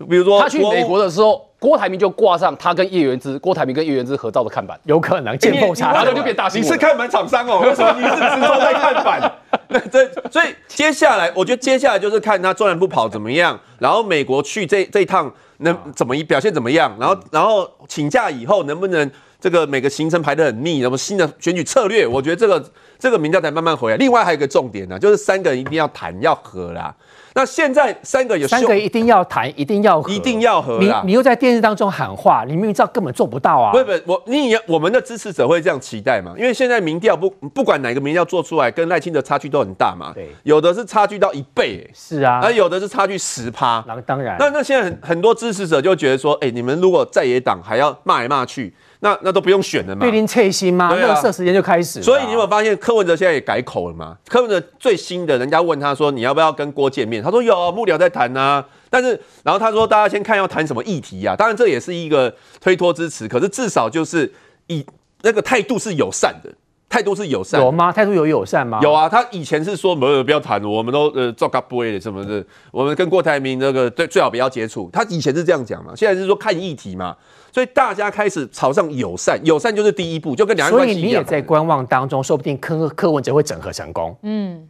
比如说他去美国的时候。郭台铭就挂上他跟叶元之，郭台铭跟叶元之合照的看板，有可能见缝插针，然后就变大新闻。你是看板厂商哦？为什么你是直播在看板？对，所以接下来我觉得接下来就是看他中南部跑怎么样，然后美国去这这一趟能怎么表现怎么样，然后然后请假以后能不能这个每个行程排得很密，什么新的选举策略，我觉得这个这个民调才慢慢回来。另外还有一个重点呢，就是三个人一定要谈要和啦。那现在三个有三个一定要谈，一定要一定要和。你你又在电视当中喊话，你明明知道根本做不到啊！不不，我你我们的支持者会这样期待嘛？因为现在民调不不管哪个民调做出来，跟赖清德差距都很大嘛。对，有的是差距到一倍，欸，是啊，而有的是差距十趴。那当然。那那现在很很多支持者就觉得说，哎，欸，你们如果在野党还要骂来骂去。那那都不用选了嘛？对您切心吗？那个时间就开始。所以你有没有发现柯文哲现在也改口了嘛？柯文哲最新的，人家问他说，你要不要跟郭见面？他说有，幕僚在谈啊。但是然后他说，大家先看要谈什么议题啊？当然这也是一个推脱支持，可是至少就是以那个态度是友善的，态度是友善。有吗？态度有友善吗？有啊，他以前是说没有不要谈，我们都呃做咖不会的什么的，我们跟郭台铭那个最最好不要接触。他以前是这样讲嘛，现在是说看议题嘛。所以大家开始朝上友善，友善就是第一步，就跟两岸关系一样。所以你也在观望当中，说不定柯柯文哲会整合成功。嗯，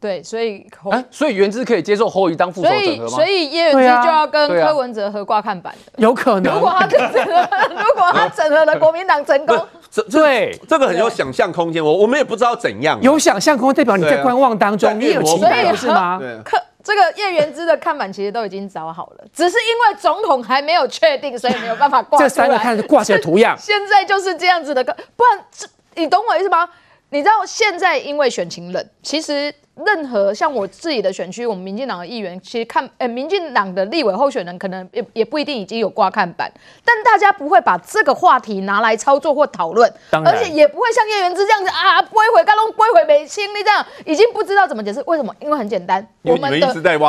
对，所以哎、欸，所以原之可以接受侯友当副手整合吗？所以叶元之就要跟柯文哲合挂看板的，有可能。如果他整合，如果他整合了国民党成功，这对这个很有想象空间。我我们也不知道怎样，有想象空间代表你在观望当中，你有期待不是吗？柯。这个叶元之的看板其实都已经找好了，只是因为总统还没有确定，所以没有办法挂。这三个看挂起来图样，现在就是这样子的，不然这你懂我意思吗？你知道现在因为选情冷，其实。任何像我自己的选区，我们民进党的议员其实看，呃，民进党的立委候选人可能也也不一定已经有挂看板，但大家不会把这个话题拿来操作或讨论，而且也不会像叶元之这样子啊，不会回高龙，不会回美清，你这样已经不知道怎么解释。为什么？因为很简单，我们的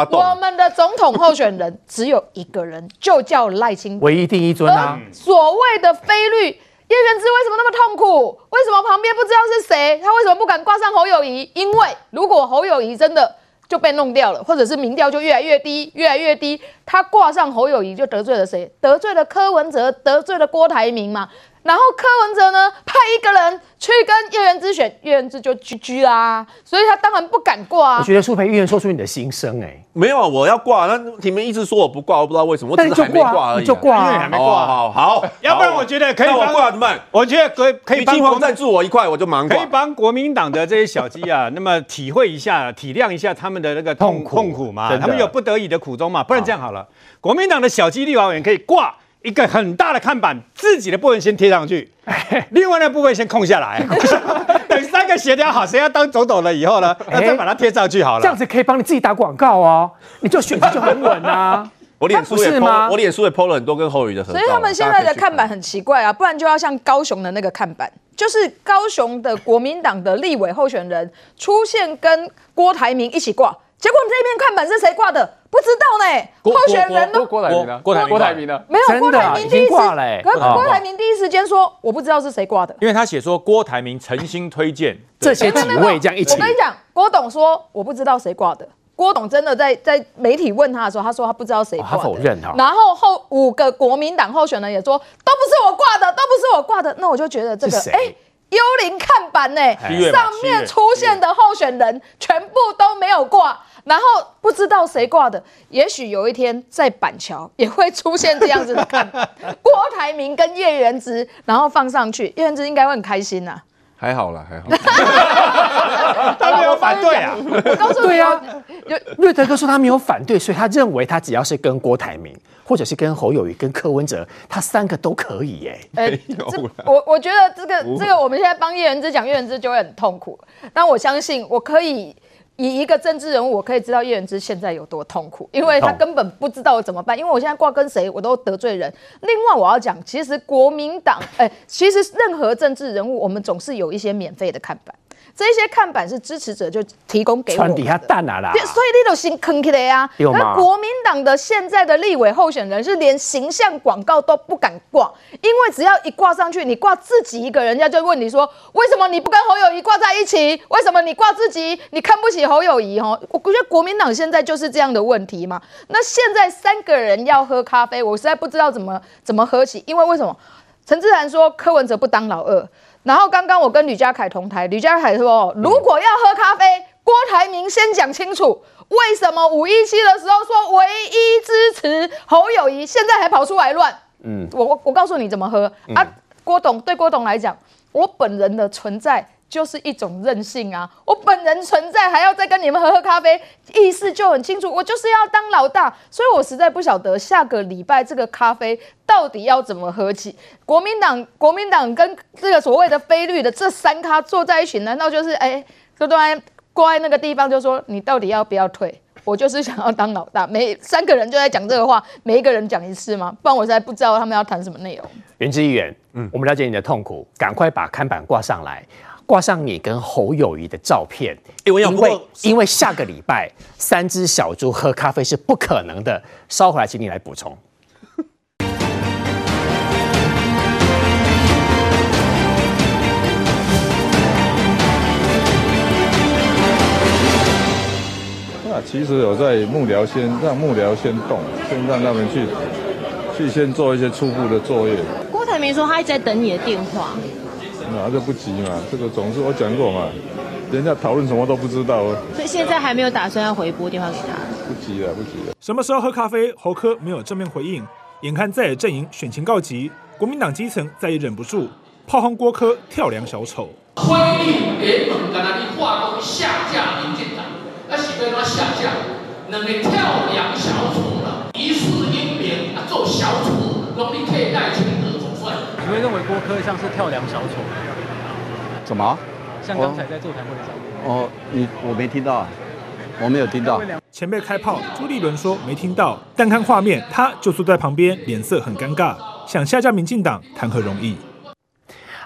我们的总统候选人只有一个人，就叫赖清德，唯一第一尊啊。所谓的非绿。叶璇之为什么那么痛苦？为什么旁边不知道是谁？他为什么不敢挂上侯友谊？因为如果侯友谊真的就被弄掉了，或者是民调就越来越低，越来越低，他挂上侯友谊就得罪了谁？得罪了柯文哲，得罪了郭台铭嘛。然后柯文哲呢，派一个人去跟叶元之选，叶元之就 GG 啦，所以他当然不敢挂啊。我觉得苏培议员说出你的心声哎、欸，没有啊，我要挂，那你们一直说我不挂，我不知道为什么，我只是还没挂而已、啊，就挂、啊，因为还没挂，好，好，好，好，要不然我觉得可以帮我挂怎么办？我觉得可以可以帮金黄赞助我一块，我就忙，可以帮国民党的这些小鸡啊，那么体会一下，体谅一下他们的那个痛痛苦嘛，他们有不得已的苦衷嘛，不然这样好了，好国民党的小鸡立法委员可以挂。一个很大的看板，自己的部分先贴上去，另外的部分先空下来，等三个协调好，谁要当总统了以后呢，再把它贴上去好了。这样子可以帮你自己打广告哦，你就选择就很稳啊。我脸书也 po，我脸书也 po 了很多跟侯友宜的合照。所以他们现在的看板很奇怪啊，不然就要像高雄的那个看板，就是高雄的国民党的立委候选人出现跟郭台铭一起挂，结果这边看板是谁挂的？不不知道呢。候选人都郭台铭呢？郭郭台铭呢？没有，郭台铭第一时间，可郭台铭第一时间说我不知道是谁挂的，因为他写说郭台铭诚心推荐 这些几位这样一起。我跟你讲，郭董说我不知道谁挂的。郭董真的在在媒体问他的时候，他说他不知道谁挂的，他否认哈。然后后五个国民党候选人也说都不是我挂的，都不是我挂的。那我就觉得这个哎，幽灵看板呢，上面出现的候选人全部都没有挂，然后不知道谁挂的。也许有一天在板桥也会出现这样子的看板，郭台铭跟叶元之，然后放上去，叶元之应该会很开心呐、啊。还好啦，还好。他没有反对啊！我告诉你，对啊，瑞德哥说他没有反对，所以他认为他只要是跟郭台铭，或者是跟侯友谊、跟柯文哲，他三个都可以耶。哎、欸，我我觉得这个这个，我们现在帮叶元之讲，叶元之就会很痛苦。但我相信，我可以。以一个政治人物，我可以知道叶元之现在有多痛苦，因为他根本不知道怎么办。因为我现在挂跟谁，我都得罪人。另外，我要讲，其实国民党，哎，其实任何政治人物，我们总是有一些免费的看板。这些看板是支持者就提供给我们的，底下蛋啊啦，所以你都先坑起来呀。那国民党的现在的立委候选人是连形象广告都不敢挂，因为只要一挂上去，你挂自己一个人，人家就问你说，为什么你不跟侯友谊挂在一起？为什么你挂自己？你看不起侯友谊？哦，我觉得国民党现在就是这样的问题嘛。那现在三个人要喝咖啡，我实在不知道怎么怎么喝起，因为为什么？陈志涵说柯文哲不当老二。然后刚刚我跟吕家凯同台，吕家凯说，如果要喝咖啡，郭台铭先讲清楚，为什么五一七的时候说唯一支持侯友谊，现在还跑出来乱？嗯，我我我告诉你怎么喝啊，郭董对郭董来讲，我本人的存在。就是一种任性啊！我本人存在还要再跟你们喝喝咖啡，意思就很清楚，我就是要当老大，所以我实在不晓得下个礼拜这个咖啡到底要怎么喝起。国民党、国民党跟这个所谓的非绿的这三咖坐在一起，难道就是哎，就都在挂在那个地方，就说你到底要不要退？我就是想要当老大，每三个人就在讲这个话，每一个人讲一次吗？不然我实在不知道他们要谈什么内容。元之议员，嗯，我们了解你的痛苦，赶快把看板挂上来。挂上你跟侯友谊的照片，因为因为下个礼拜三只小猪喝咖啡是不可能的。稍回来，请你来补充。那其实有在幕僚先让幕僚先动，先让他们去去先做一些初步的作业。郭台铭说他一直在等你的电话。那就不急嘛，这个总是我讲过嘛，人家讨论什么都不知道哦。所以现在还没有打算要回拨电话给他。不急了，不急了。什么时候喝咖啡？侯科没有正面回应。眼看在野阵营选情告急，国民党基层再也忍不住，炮轰郭科跳梁小丑。欢迎联盟跟他的化工下架民进党，那是被他下架，那个跳梁小丑会认为郭科像是跳梁小丑？怎么？像刚才在座谈会上。哦，你我没听到，我没有听到。前辈开炮，朱立伦说没听到，但看画面，他就坐在旁边，脸色很尴尬，想下架民进党谈何容易？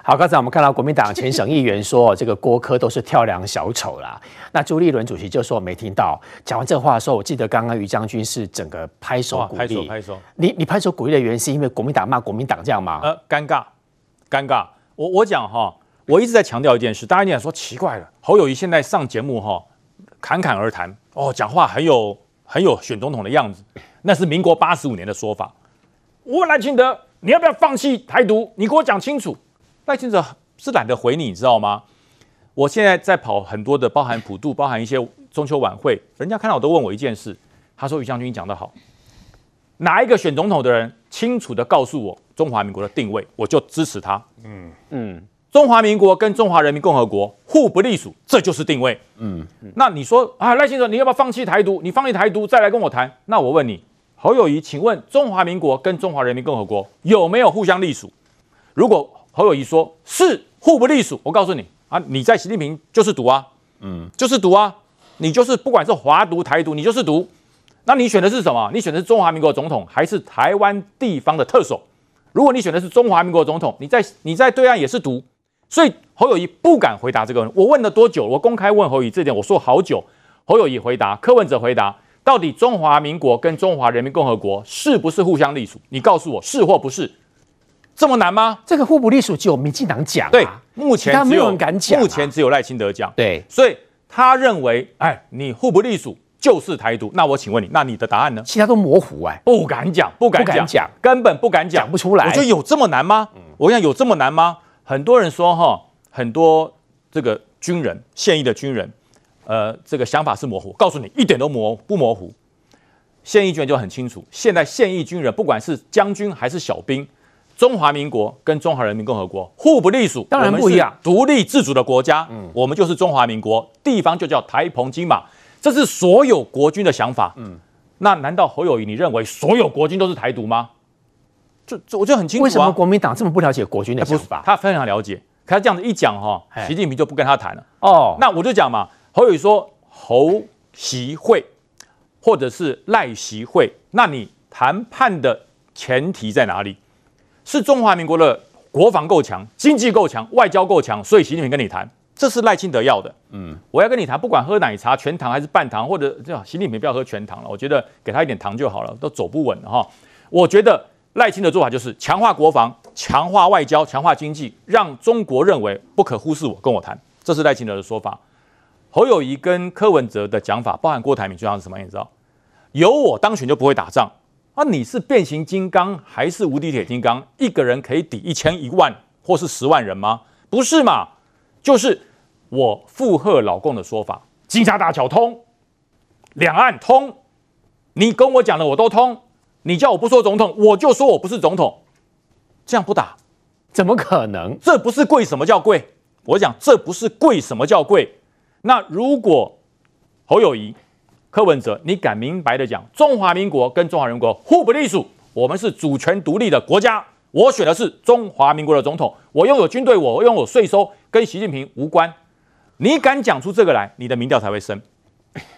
好，刚才我们看到国民党前省议员说，这个郭科都是跳梁小丑啦。那朱立伦主席就说没听到。讲完这话的时候，我记得刚刚于将军是整个拍手鼓励，拍手拍手。你你拍手鼓励的原因是因为国民党骂国民党这样吗？呃，尴尬，尴尬。我我讲哈。我一直在强调一件事，大家一定说奇怪了，侯友谊现在上节目哈，侃侃而谈哦，讲话很有很有选总统的样子，那是民国八十五年的说法。我问赖清德，你要不要放弃台独？你给我讲清楚。赖清德是懒得回你，你知道吗？我现在在跑很多的，包含普渡，包含一些中秋晚会，人家看到我都问我一件事，他说于将军你讲得好，哪一个选总统的人清楚的告诉我中华民国的定位，我就支持他。嗯嗯。嗯中华民国跟中华人民共和国互不隶属，这就是定位。嗯，那你说啊，赖清德，你要不要放弃台独？你放弃台独再来跟我谈？那我问你，侯友谊，请问中华民国跟中华人民共和国有没有互相隶属？如果侯友宜说是互不隶属，我告诉你啊，你在习近平就是独啊，嗯，就是独啊，你就是不管是华独台独，你就是独。那你选的是什么？你选的是中华民国总统还是台湾地方的特首？如果你选的是中华民国总统，你在你在对岸也是独。所以侯友宜不敢回答这个问题。我问了多久？我公开问侯友宜这点，我说好久。侯友宜回答，柯文哲回答，到底中华民国跟中华人民共和国是不是互相隶属？你告诉我是或不是？这么难吗？这个互不隶属只有民进党讲、啊，对，目前没有人敢讲、啊，目前只有赖清德讲，对，所以他认为，哎，你互不隶属就是台独。那我请问你，那你的答案呢？其他都模糊哎，不敢讲，不敢讲，根本不敢讲，讲不出来。我觉得有这么难吗？嗯、我想有这么难吗？很多人说哈，很多这个军人，现役的军人，呃，这个想法是模糊。告诉你，一点都模不模糊。现役军人就很清楚，现在现役军人不管是将军还是小兵。中华民国跟中华人民共和国互不隶属，当然不一样。独立自主的国家，嗯，我们就是中华民国，地方就叫台澎金马，这是所有国军的想法，嗯。那难道侯友谊你认为所有国军都是台独吗？这这我就很清楚啊。为什么国民党这么不了解国军的想法？他非常了解，可他这样子一讲哈，习近平就不跟他谈了。哦，那我就讲嘛，侯友谊说侯习会或者是赖习会，那你谈判的前提在哪里？是中华民国的国防够强，经济够强，外交够强，所以习近平跟你谈，这是赖清德要的。嗯，我要跟你谈，不管喝奶茶全糖还是半糖，或者这样，习近平不要喝全糖了，我觉得给他一点糖就好了，都走不稳了哈。我觉得赖清德做法就是强化国防，强化外交，强化经济，让中国认为不可忽视我，跟我谈，这是赖清德的说法。侯友谊跟柯文哲的讲法，包含郭台铭，就像是什么？你知道，有我当选就不会打仗。那、啊、你是变形金刚还是无敌铁金刚？一个人可以抵一千一万或是十万人吗？不是嘛？就是我附和老共的说法，金沙大桥通，两岸通，你跟我讲的我都通。你叫我不说总统，我就说我不是总统，这样不打，怎么可能？这不是贵什么叫贵？我讲这不是贵什么叫贵？那如果侯友宜。柯文哲，你敢明白的讲，中华民国跟中华人民国互不隶属，我们是主权独立的国家。我选的是中华民国的总统，我拥有军队，我拥有税收，跟习近平无关。你敢讲出这个来，你的民调才会升。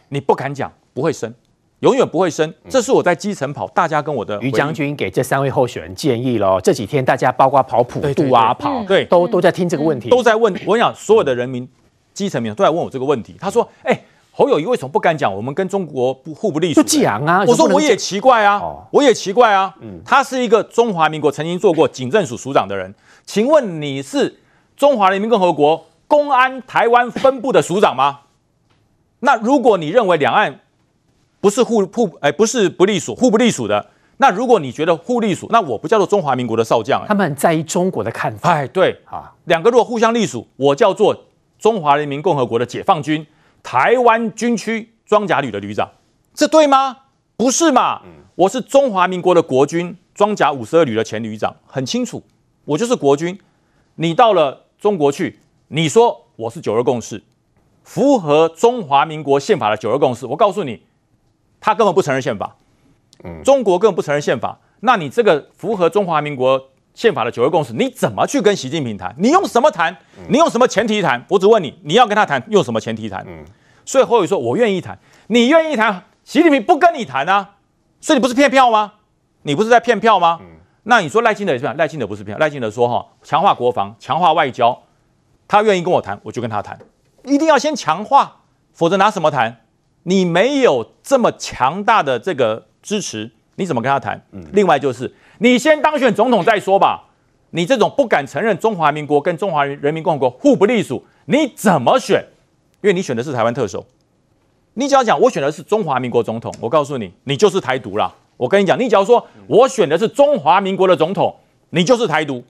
你不敢讲，不会升，永远不会升。这是我在基层跑，大家跟我的于将军给这三位候选人建议喽。这几天大家包括跑普渡啊，跑对，都都在听这个问题，都在问。我想所有的人民基层民都在问我这个问题。他说：“哎、欸。”侯友谊为什么不敢讲？我们跟中国不互不隶属？就讲啊！我说我也奇怪啊，我也奇怪啊。嗯，他是一个中华民国曾经做过警政署署长的人，请问你是中华人民共和国公安台湾分部的署长吗？那如果你认为两岸不是互互哎不是不隶属互不隶属的，那如果你觉得互隶属，那我不叫做中华民国的少将。他们很在意中国的看法。哎，对啊，两个如果互相隶属，我叫做中华人民共和国的解放军。台湾军区装甲旅的旅长，这对吗？不是嘛？我是中华民国的国军装甲五十二旅的前旅长，很清楚，我就是国军。你到了中国去，你说我是九二共识，符合中华民国宪法的九二共识，我告诉你，他根本不承认宪法。嗯，中国根本不承认宪法，那你这个符合中华民国宪法的九二共识，你怎么去跟习近平谈？你用什么谈？你用什么前提谈？我只问你，你要跟他谈，用什么前提谈？嗯，所以侯友宜说，我愿意谈，你愿意谈，习近平不跟你谈啊？所以你不是骗票吗？你不是在骗票吗？嗯，那你说赖清德也是这样，赖清德不是骗，赖清德说哈，强化国防，强化外交，他愿意跟我谈，我就跟他谈，一定要先强化，否则拿什么谈？你没有这么强大的这个支持，你怎么跟他谈？嗯，另外就是。你先当选总统再说吧。你这种不敢承认中华民国跟中华人民共和国互不隶属，你怎么选？因为你选的是台湾特首。你只要讲我选的是中华民国总统，我告诉你，你就是台独啦。我跟你讲，你只要说我选的是中华民国的总统，你就是台独。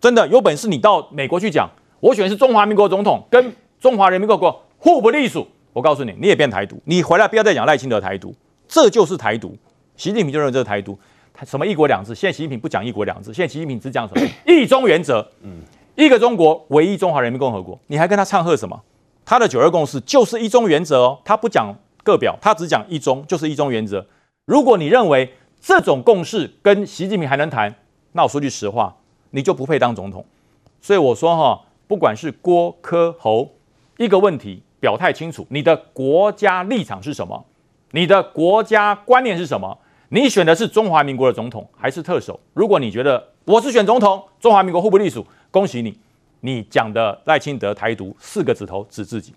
真的有本事你到美国去讲，我选的是中华民国总统，跟中华人民共和国互不隶属。我告诉你，你也变台独。你回来不要再讲赖清德台独，这就是台独。习近平就认为这是台独。什么一国两制？现在习近平不讲一国两制，现在习近平只讲什么 一中原则。嗯，一个中国，唯一中华人民共和国。你还跟他唱和什么？他的九二共识就是一中原则哦，他不讲个表，他只讲一中，就是一中原则。如果你认为这种共识跟习近平还能谈，那我说句实话，你就不配当总统。所以我说哈，不管是郭、柯、侯，一个问题表态清楚，你的国家立场是什么？你的国家观念是什么？你选的是中华民国的总统还是特首？如果你觉得我是选总统，中华民国互不隶属，恭喜你，你讲的赖清德台独四个指头指自己。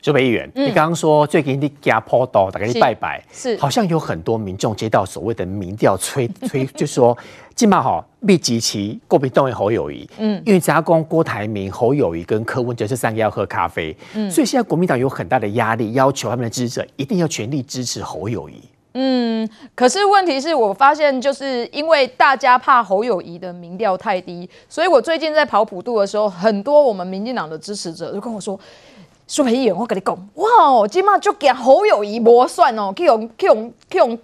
朱培议员，嗯、你刚刚说最近你家坡道大概一拜拜，是好像有很多民众接到所谓的民调催催，就说今嘛好密集期国民党侯友谊，嗯，因为加工郭台铭、侯友谊跟柯文哲这三个要喝咖啡，嗯，所以现在国民党有很大的压力，要求他们的支持者一定要全力支持侯友宜。嗯，可是问题是我发现，就是因为大家怕侯友宜的民调太低，所以我最近在跑普渡的时候，很多我们民进党的支持者就跟我说。苏培议员，我跟你讲，哇，今嘛就给侯友宜无算哦，去用去用去用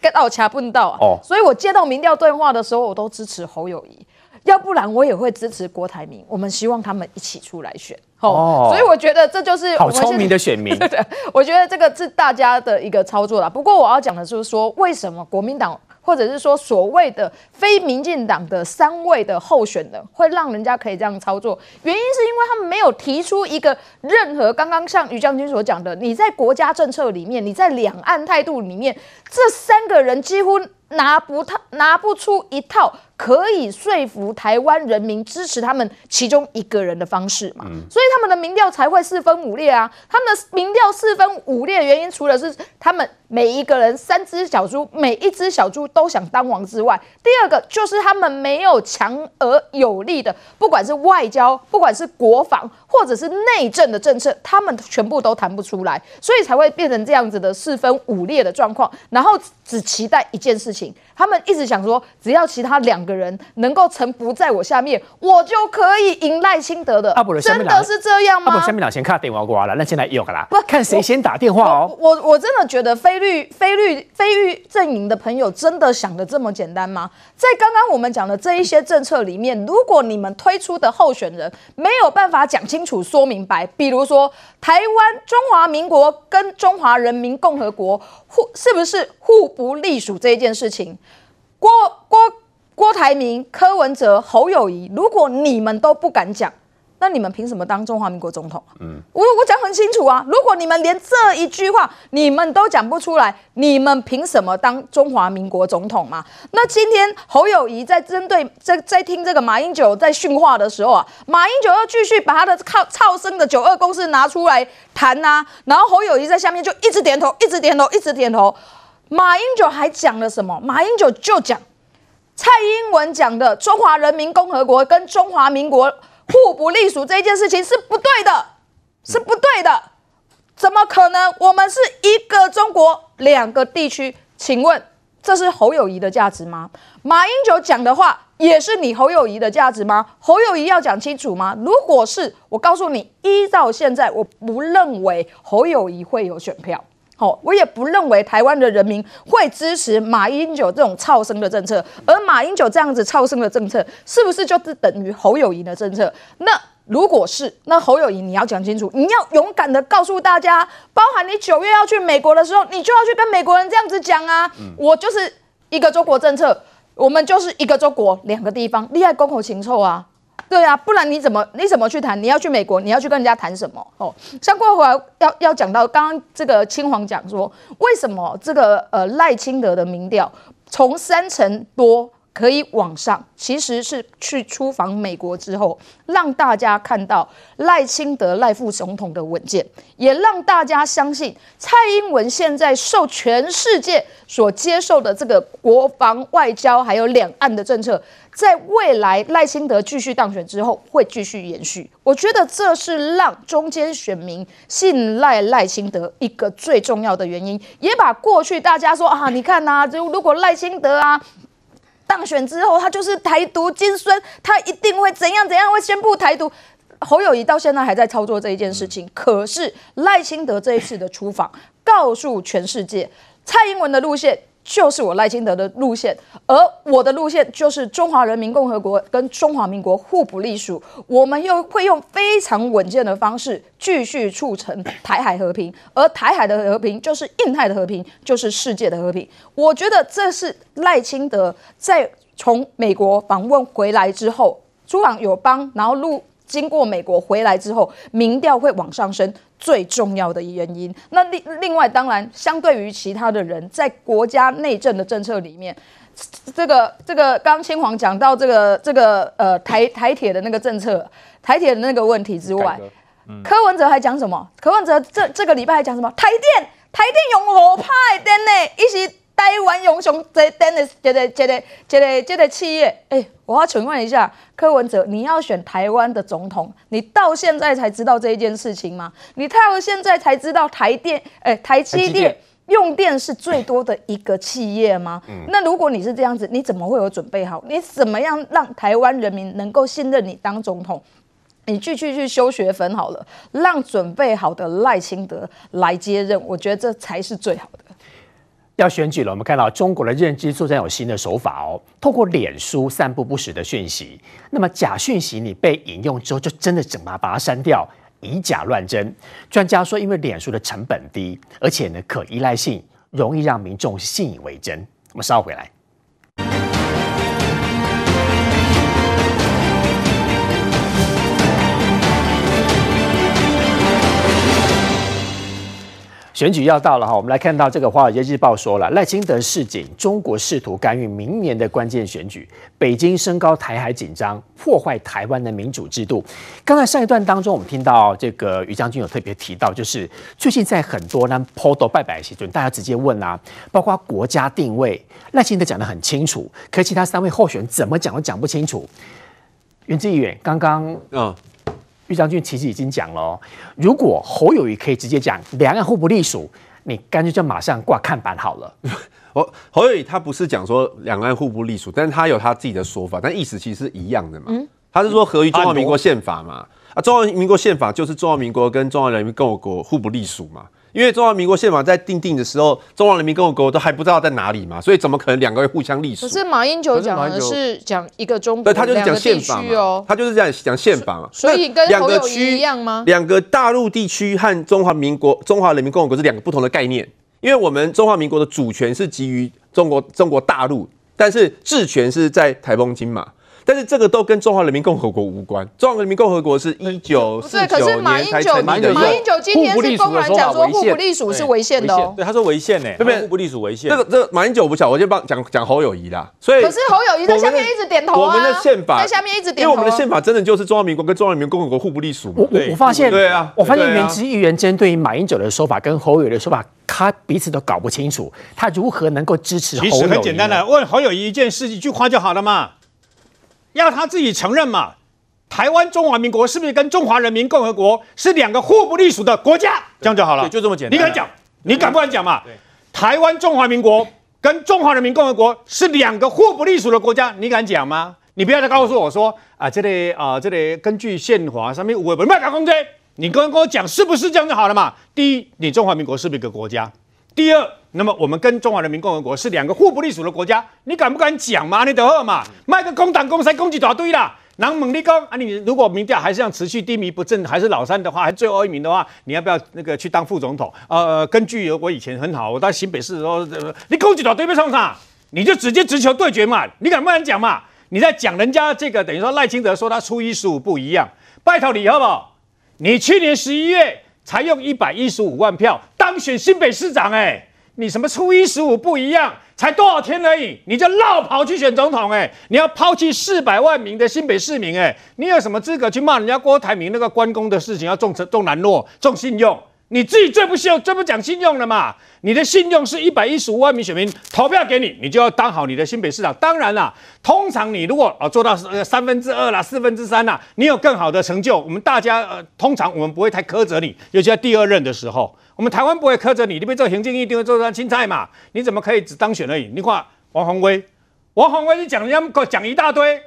get 到掐不到啊。哦，所以我接到民调对话的时候，我都支持侯友宜，要不然我也会支持郭台铭。我们希望他们一起出来选。哦，所以我觉得这就是好聪明的选民。对，我觉得这个是大家的一个操作啦。不过我要讲的就是说，为什么国民党？或者是说，所谓的非民进党的三位的候选人，会让人家可以这样操作，原因是因为他们没有提出一个任何刚刚像于将军所讲的，你在国家政策里面，你在两岸态度里面，这三个人几乎拿不套拿不出一套。可以说服台湾人民支持他们其中一个人的方式嘛？所以他们的民调才会四分五裂啊！他们的民调四分五裂的原因，除了是他们每一个人三只小猪，每一只小猪都想当王之外，第二个就是他们没有强而有力的，不管是外交，不管是国防，或者是内政的政策，他们全部都谈不出来，所以才会变成这样子的四分五裂的状况。然后只期待一件事情。情，他们一直想说，只要其他两个人能够臣服在我下面，我就可以赢赖清德的。真的是这样吗？啊、不，下面两先看电话过来了，那现在有个啦，不看谁先打电话哦。我我，我真的觉得菲律菲律菲律阵营的朋友真的想的这么简单吗？在刚刚我们讲的这一些政策里面，如果你们推出的候选人没有办法讲清楚、说明白，比如说台湾中华民国跟中华人民共和国互是不是互不隶属这一件事情？郭郭郭台铭、柯文哲、侯友谊，如果你们都不敢讲，那你们凭什么当中华民国总统？嗯，我我讲很清楚啊，如果你们连这一句话你们都讲不出来，你们凭什么当中华民国总统嘛？那今天侯友谊在针对在在听这个马英九在训话的时候啊，马英九要继续把他的靠操生的九二共识拿出来谈呐、啊，然后侯友宜在下面就一直点头，一直点头，一直点头。马英九还讲了什么？马英九就讲蔡英文讲的中华人民共和国跟中华民国互不隶属这件事情是不对的，是不对的。怎么可能？我们是一个中国两个地区？请问这是侯友宜的价值吗？马英九讲的话也是你侯友宜的价值吗？侯友宜要讲清楚吗？如果是，我告诉你，依照现在，我不认为侯友宜会有选票。我也不认为台湾的人民会支持马英九这种超生的政策，而马英九这样子超生的政策，是不是就是等于侯友宜的政策？那如果是，那侯友宜你要讲清楚，你要勇敢的告诉大家，包含你九月要去美国的时候，你就要去跟美国人这样子讲啊，我就是一个中国政策，我们就是一个中国两个地方，厉害公口情臭啊。对啊，不然你怎么你怎么去谈？你要去美国，你要去跟人家谈什么？哦，像过会儿要要讲到刚刚这个青黄讲说，为什么这个呃赖清德的民调从三成多？可以往上，其实是去出访美国之后，让大家看到赖清德赖副总统的稳健，也让大家相信蔡英文现在受全世界所接受的这个国防、外交还有两岸的政策，在未来赖清德继续当选之后会继续延续。我觉得这是让中间选民信赖赖清德一个最重要的原因，也把过去大家说啊，你看呐，就如果赖清德啊。当选之后，他就是台独金孙，他一定会怎样怎样，会宣布台独。侯友谊到现在还在操作这一件事情，可是赖清德这一次的出访，告诉全世界，蔡英文的路线。就是我赖清德的路线，而我的路线就是中华人民共和国跟中华民国互不隶属，我们又会用非常稳健的方式继续促成台海和平，而台海的和平就是印太的和平，就是世界的和平。我觉得这是赖清德在从美国访问回来之后，朱朗友邦，然后陆经过美国回来之后，民调会往上升。最重要的原因。那另另外，当然，相对于其他的人，在国家内政的政策里面，这个这个，刚刚青黄讲到这个这个呃台台铁的那个政策，台铁的那个问题之外，柯文哲还讲什么？柯文哲这这个礼拜还讲什么？台电台电用五趴的电呢，一起台湾英雄这等的这个这个这个这个企业。哎、欸，我要请问一下柯文哲，你要选台湾的总统，你到现在才知道这一件事情吗？你到现在才知道台电哎、欸、台积电。用电是最多的一个企业吗？嗯、那如果你是这样子，你怎么会有准备好？你怎么样让台湾人民能够信任你当总统？你去去去修学分好了，让准备好的赖清德来接任，我觉得这才是最好的。要选举了，我们看到中国的认知作战有新的手法哦，透过脸书散布不实的讯息，那么假讯息你被引用之后，就真的整把把它删掉。以假乱真，专家说，因为脸书的成本低，而且呢可依赖性容易让民众信以为真。我们稍后回来。选举要到了哈，我们来看到这个《华尔街日报》说了，赖清德示警，中国试图干预明年的关键选举，北京升高台海紧张，破坏台湾的民主制度。刚才上一段当中，我们听到这个于将军有特别提到，就是最近在很多呢抛头拜拜时，就大家直接问啊，包括国家定位，赖清德讲得很清楚，可其他三位候选人怎么讲都讲不清楚。袁志远刚刚嗯。于将军其实已经讲了哦，如果侯友宜可以直接讲两岸互不隶属，你干脆就马上挂看板好了。侯 侯友宜他不是讲说两岸互不隶属，但是他有他自己的说法，但意思其实是一样的嘛。嗯，他是说合于中华民国宪法嘛，啊，中华民国宪法就是中华民国跟中华人民共和国互不隶属嘛。因为中华民国宪法在订定的时候，中华人民共和国都还不知道在哪里嘛，所以怎么可能两个会互相隶属？可是马英九讲的是讲一个中国，对，他就是讲宪法哦，他就是这样讲宪法嘛。所以跟两个区一样吗？两个大陆地区和中华民国、中华人民共和国是两个不同的概念，因为我们中华民国的主权是基于中国中国大陆，但是治权是在台风金马。但是这个都跟中华人民共和国无关。中华人民共和国是一九四九年才成立的。马英九今天是公然讲说互不隶属是违宪的哦。对，他说违宪呢，对不对？互不隶属违宪。这个这个马英九不晓，我先帮讲讲侯友谊啦。所以可是侯友谊在下面一直点头啊。我们的宪法在下面一直点头。因为我们的宪法真的就是中华民国跟中华人民共和国互不隶属。我我我发现，对啊，我发现原籍议员针对于马英九的说法跟侯友宜的说法，他彼此都搞不清楚，他如何能够支持侯友宜？其实很简单的，问侯友宜一件事，一句话就好了嘛。要他自己承认嘛？台湾中华民国是不是跟中华人民共和国是两个互不隶属的国家？这样就好了，就这么简单。你敢讲？你敢不敢讲嘛？台湾中华民国跟中华人民共和国是两个互不隶属的国家，你敢讲吗？你不要再告诉我说啊，这里啊，这里根据宪法上面我不卖搞公贼，你跟跟我讲是不是这样就好了嘛？第一，你中华民国是不是一个国家？第二，那么我们跟中华人民共和国是两个互不隶属的国家，你敢不敢讲嘛？你得喝嘛？卖个公党公山攻击一大堆啦！然后猛力攻啊！你如果民调还是这样持续低迷不振，还是老三的话，还是最后一名的话，你要不要那个去当副总统？呃，根据我以前很好，我到新北市的时候，你攻击一大堆被冲啥？你就直接直球对决嘛！你敢不敢讲嘛？你在讲人家这个等于说赖清德说他初一十五不一样，拜托你好不好？你去年十一月才用一百一十五万票当选新北市长，哎。你什么初一十五不一样？才多少天而已，你就老跑去选总统？哎，你要抛弃四百万名的新北市民？哎，你有什么资格去骂人家郭台铭那个关公的事情要重重难诺重信用？你自己最不信最不讲信用了嘛？你的信用是一百一十五万名选民投票给你，你就要当好你的新北市长。当然啦，通常你如果啊做到三分之二啦、四分之三啦，你有更好的成就，我们大家呃通常我们不会太苛责你，尤其在第二任的时候。我们台湾不会苛责你，你被做行政一定会做上青菜嘛？你怎么可以只当选而已？你看王宏威，王宏威你讲人家讲一大堆，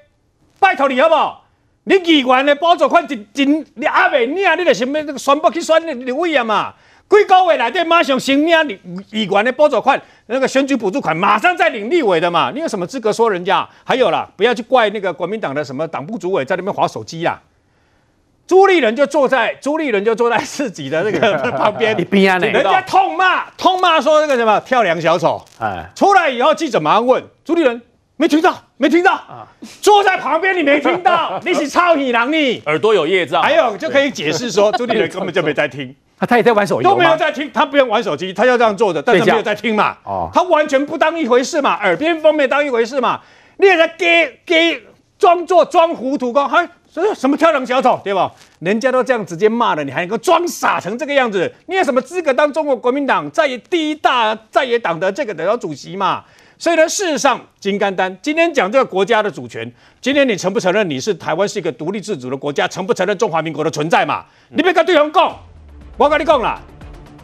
拜托你好不好？你议员的补助款真真你阿未领，你就什么那个宣布去选立委啊嘛？几个月内底马上申领议议员的补助款，那个选举补助款马上再领立委的嘛？你有什么资格说人家？还有啦，不要去怪那个国民党的什么党部主委在那边划手机啦。朱立伦就坐在朱立伦就坐在自己的那个 旁边，人家痛骂痛骂说那个什么跳梁小丑，哎，出来以后记者马上问朱立伦，没听到没听到，啊、坐在旁边你没听到，你是超喜郎你耳朵有业障，还有就可以解释说朱立伦根本就没在听，他他也在玩手机，都没有在听，他不用玩手机，他要这样坐着，但他没有在听嘛，哦，他完全不当一回事嘛，耳边风没当一回事嘛，你也在给给装作装糊涂，讲所以什么跳梁小丑，对吧？人家都这样直接骂了，你还能够装傻成这个样子？你有什么资格当中国国民党在野第一大在野党的这个的主席嘛？所以呢，事实上，金刚丹今天讲这个国家的主权，今天你承不承认你是台湾是一个独立自主的国家？承不承认中华民国的存在嘛？你别跟对方讲，我跟你讲啦，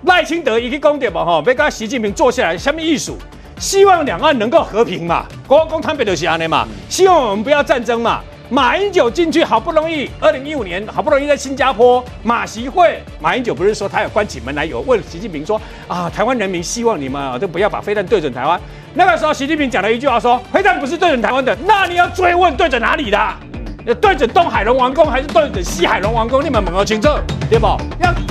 赖清德已经讲点嘛哈，别跟习近平坐下来，什么意思？希望两岸能够和平嘛，国共坦白就是安尼嘛，希望我们不要战争嘛。马英九进去好不容易，二零一五年好不容易在新加坡马习会，马英九不是说他有关起门来有问习近平说啊，台湾人民希望你们啊都不要把飞弹对准台湾。那个时候习近平讲了一句话说，飞弹不是对准台湾的，那你要追问对准哪里的？要对准东海龙王宫还是对准西海龙王宫？你们问个清楚，对不？要。